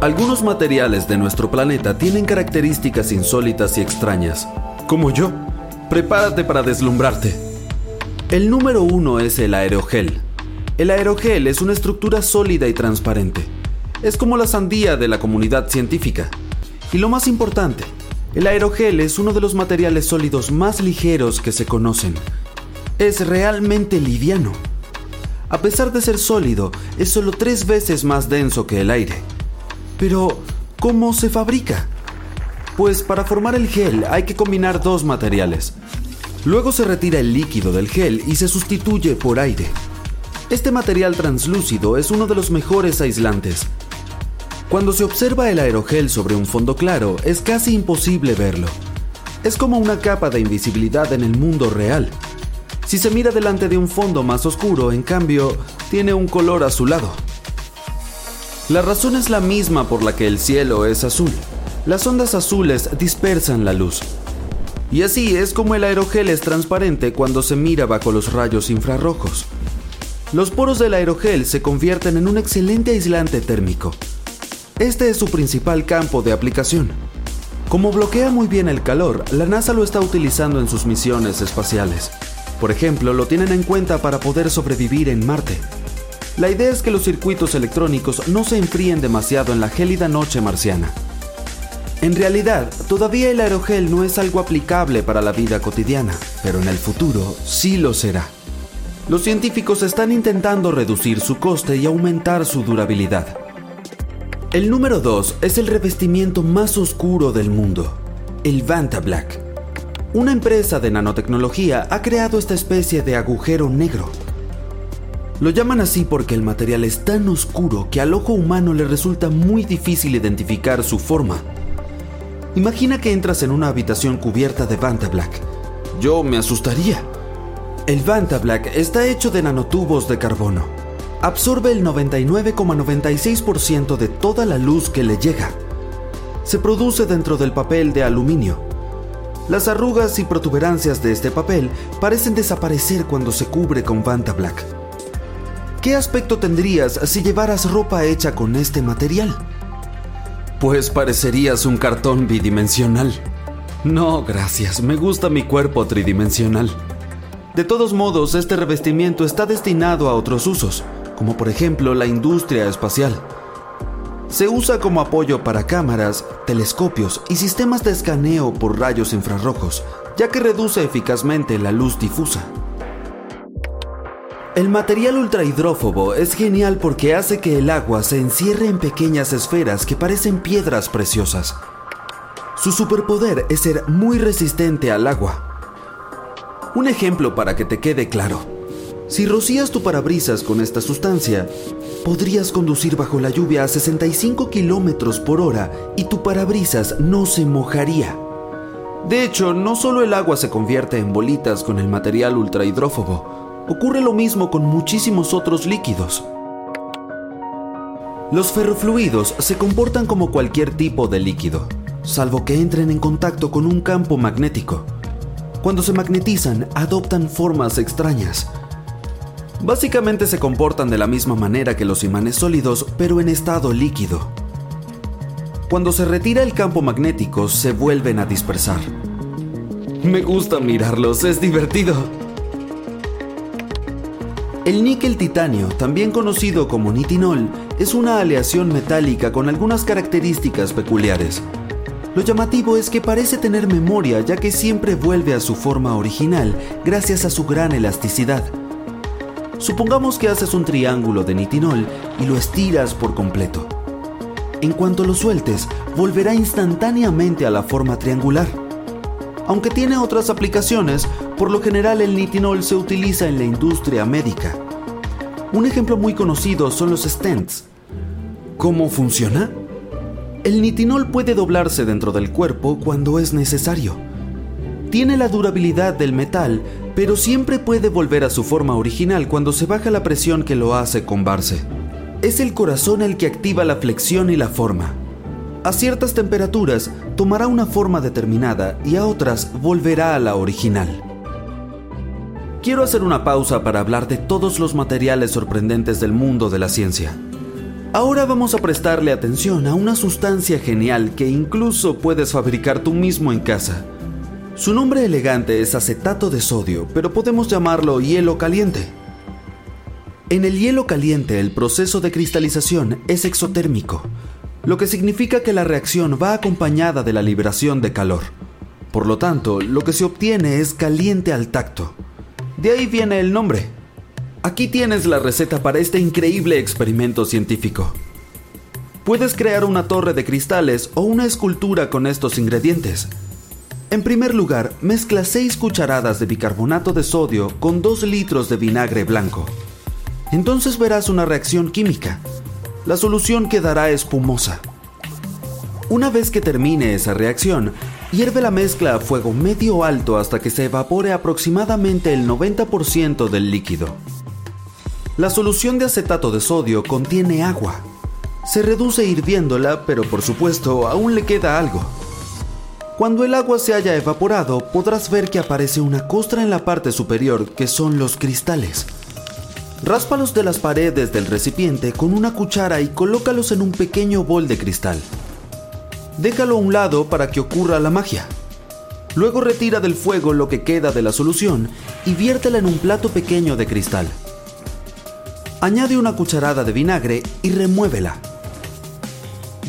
Algunos materiales de nuestro planeta tienen características insólitas y extrañas. Como yo. Prepárate para deslumbrarte. El número uno es el aerogel. El aerogel es una estructura sólida y transparente. Es como la sandía de la comunidad científica. Y lo más importante, el aerogel es uno de los materiales sólidos más ligeros que se conocen. Es realmente liviano. A pesar de ser sólido, es solo tres veces más denso que el aire. Pero, ¿cómo se fabrica? Pues para formar el gel hay que combinar dos materiales. Luego se retira el líquido del gel y se sustituye por aire. Este material translúcido es uno de los mejores aislantes. Cuando se observa el aerogel sobre un fondo claro, es casi imposible verlo. Es como una capa de invisibilidad en el mundo real. Si se mira delante de un fondo más oscuro, en cambio, tiene un color azulado. La razón es la misma por la que el cielo es azul. Las ondas azules dispersan la luz. Y así es como el aerogel es transparente cuando se mira bajo los rayos infrarrojos. Los poros del aerogel se convierten en un excelente aislante térmico. Este es su principal campo de aplicación. Como bloquea muy bien el calor, la NASA lo está utilizando en sus misiones espaciales. Por ejemplo, lo tienen en cuenta para poder sobrevivir en Marte. La idea es que los circuitos electrónicos no se enfríen demasiado en la gélida noche marciana. En realidad, todavía el aerogel no es algo aplicable para la vida cotidiana, pero en el futuro sí lo será. Los científicos están intentando reducir su coste y aumentar su durabilidad. El número 2 es el revestimiento más oscuro del mundo, el Vanta Black. Una empresa de nanotecnología ha creado esta especie de agujero negro lo llaman así porque el material es tan oscuro que al ojo humano le resulta muy difícil identificar su forma. Imagina que entras en una habitación cubierta de Vanta Black. Yo me asustaría. El Vanta Black está hecho de nanotubos de carbono. Absorbe el 99,96% de toda la luz que le llega. Se produce dentro del papel de aluminio. Las arrugas y protuberancias de este papel parecen desaparecer cuando se cubre con Vanta Black. ¿Qué aspecto tendrías si llevaras ropa hecha con este material? Pues parecerías un cartón bidimensional. No, gracias, me gusta mi cuerpo tridimensional. De todos modos, este revestimiento está destinado a otros usos, como por ejemplo la industria espacial. Se usa como apoyo para cámaras, telescopios y sistemas de escaneo por rayos infrarrojos, ya que reduce eficazmente la luz difusa. El material ultrahidrófobo es genial porque hace que el agua se encierre en pequeñas esferas que parecen piedras preciosas. Su superpoder es ser muy resistente al agua. Un ejemplo para que te quede claro. Si rocías tu parabrisas con esta sustancia, podrías conducir bajo la lluvia a 65 kilómetros por hora y tu parabrisas no se mojaría. De hecho, no solo el agua se convierte en bolitas con el material ultrahidrófobo, ocurre lo mismo con muchísimos otros líquidos. Los ferrofluidos se comportan como cualquier tipo de líquido, salvo que entren en contacto con un campo magnético. Cuando se magnetizan, adoptan formas extrañas. Básicamente se comportan de la misma manera que los imanes sólidos, pero en estado líquido. Cuando se retira el campo magnético, se vuelven a dispersar. Me gusta mirarlos, es divertido. El níquel titanio, también conocido como nitinol, es una aleación metálica con algunas características peculiares. Lo llamativo es que parece tener memoria ya que siempre vuelve a su forma original gracias a su gran elasticidad. Supongamos que haces un triángulo de nitinol y lo estiras por completo. En cuanto lo sueltes, volverá instantáneamente a la forma triangular. Aunque tiene otras aplicaciones, por lo general el nitinol se utiliza en la industria médica. Un ejemplo muy conocido son los stents. ¿Cómo funciona? El nitinol puede doblarse dentro del cuerpo cuando es necesario. Tiene la durabilidad del metal, pero siempre puede volver a su forma original cuando se baja la presión que lo hace combarse. Es el corazón el que activa la flexión y la forma. A ciertas temperaturas tomará una forma determinada y a otras volverá a la original. Quiero hacer una pausa para hablar de todos los materiales sorprendentes del mundo de la ciencia. Ahora vamos a prestarle atención a una sustancia genial que incluso puedes fabricar tú mismo en casa. Su nombre elegante es acetato de sodio, pero podemos llamarlo hielo caliente. En el hielo caliente el proceso de cristalización es exotérmico, lo que significa que la reacción va acompañada de la liberación de calor. Por lo tanto, lo que se obtiene es caliente al tacto. De ahí viene el nombre. Aquí tienes la receta para este increíble experimento científico. Puedes crear una torre de cristales o una escultura con estos ingredientes. En primer lugar, mezcla 6 cucharadas de bicarbonato de sodio con 2 litros de vinagre blanco. Entonces verás una reacción química. La solución quedará espumosa. Una vez que termine esa reacción, Hierve la mezcla a fuego medio alto hasta que se evapore aproximadamente el 90% del líquido. La solución de acetato de sodio contiene agua. Se reduce hirviéndola, pero por supuesto aún le queda algo. Cuando el agua se haya evaporado, podrás ver que aparece una costra en la parte superior, que son los cristales. Ráspalos de las paredes del recipiente con una cuchara y colócalos en un pequeño bol de cristal déjalo a un lado para que ocurra la magia. Luego retira del fuego lo que queda de la solución y viértela en un plato pequeño de cristal. Añade una cucharada de vinagre y remuévela.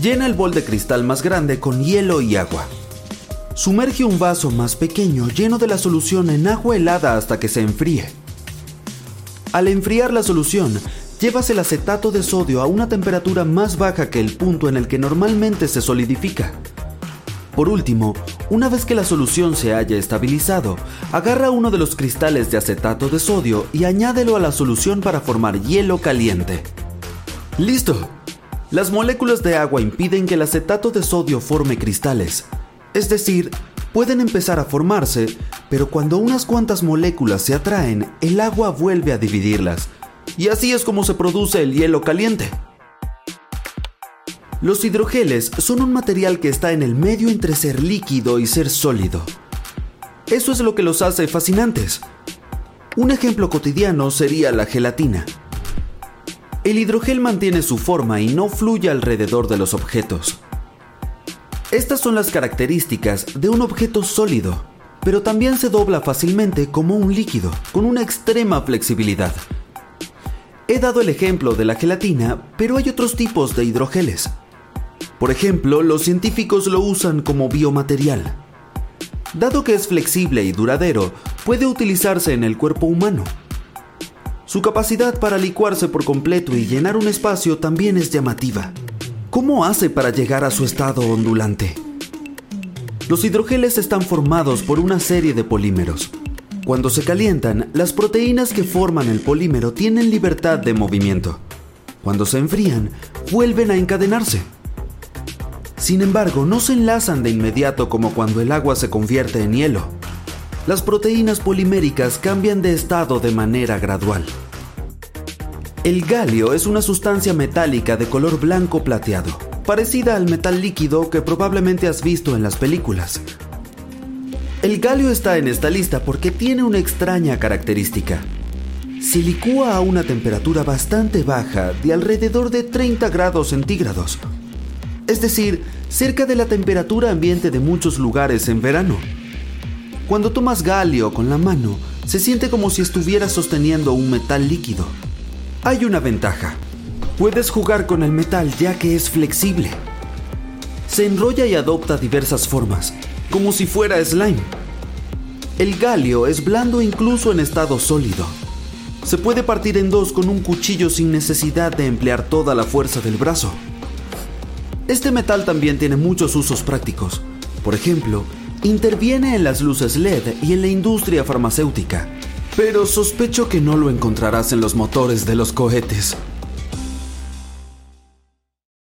Llena el bol de cristal más grande con hielo y agua. Sumerge un vaso más pequeño lleno de la solución en agua helada hasta que se enfríe. Al enfriar la solución, llevas el acetato de sodio a una temperatura más baja que el punto en el que normalmente se solidifica. Por último, una vez que la solución se haya estabilizado, agarra uno de los cristales de acetato de sodio y añádelo a la solución para formar hielo caliente. ¡Listo! Las moléculas de agua impiden que el acetato de sodio forme cristales. Es decir, pueden empezar a formarse, pero cuando unas cuantas moléculas se atraen, el agua vuelve a dividirlas y así es como se produce el hielo caliente. Los hidrogeles son un material que está en el medio entre ser líquido y ser sólido. Eso es lo que los hace fascinantes. Un ejemplo cotidiano sería la gelatina. El hidrogel mantiene su forma y no fluye alrededor de los objetos. Estas son las características de un objeto sólido, pero también se dobla fácilmente como un líquido, con una extrema flexibilidad. He dado el ejemplo de la gelatina, pero hay otros tipos de hidrogeles. Por ejemplo, los científicos lo usan como biomaterial. Dado que es flexible y duradero, puede utilizarse en el cuerpo humano. Su capacidad para licuarse por completo y llenar un espacio también es llamativa. ¿Cómo hace para llegar a su estado ondulante? Los hidrogeles están formados por una serie de polímeros. Cuando se calientan, las proteínas que forman el polímero tienen libertad de movimiento. Cuando se enfrían, vuelven a encadenarse. Sin embargo, no se enlazan de inmediato como cuando el agua se convierte en hielo. Las proteínas poliméricas cambian de estado de manera gradual. El galio es una sustancia metálica de color blanco plateado, parecida al metal líquido que probablemente has visto en las películas, el galio está en esta lista porque tiene una extraña característica. Se licúa a una temperatura bastante baja de alrededor de 30 grados centígrados, es decir, cerca de la temperatura ambiente de muchos lugares en verano. Cuando tomas galio con la mano, se siente como si estuvieras sosteniendo un metal líquido. Hay una ventaja. Puedes jugar con el metal ya que es flexible. Se enrolla y adopta diversas formas, como si fuera slime. El galio es blando incluso en estado sólido. Se puede partir en dos con un cuchillo sin necesidad de emplear toda la fuerza del brazo. Este metal también tiene muchos usos prácticos. Por ejemplo, interviene en las luces LED y en la industria farmacéutica. Pero sospecho que no lo encontrarás en los motores de los cohetes.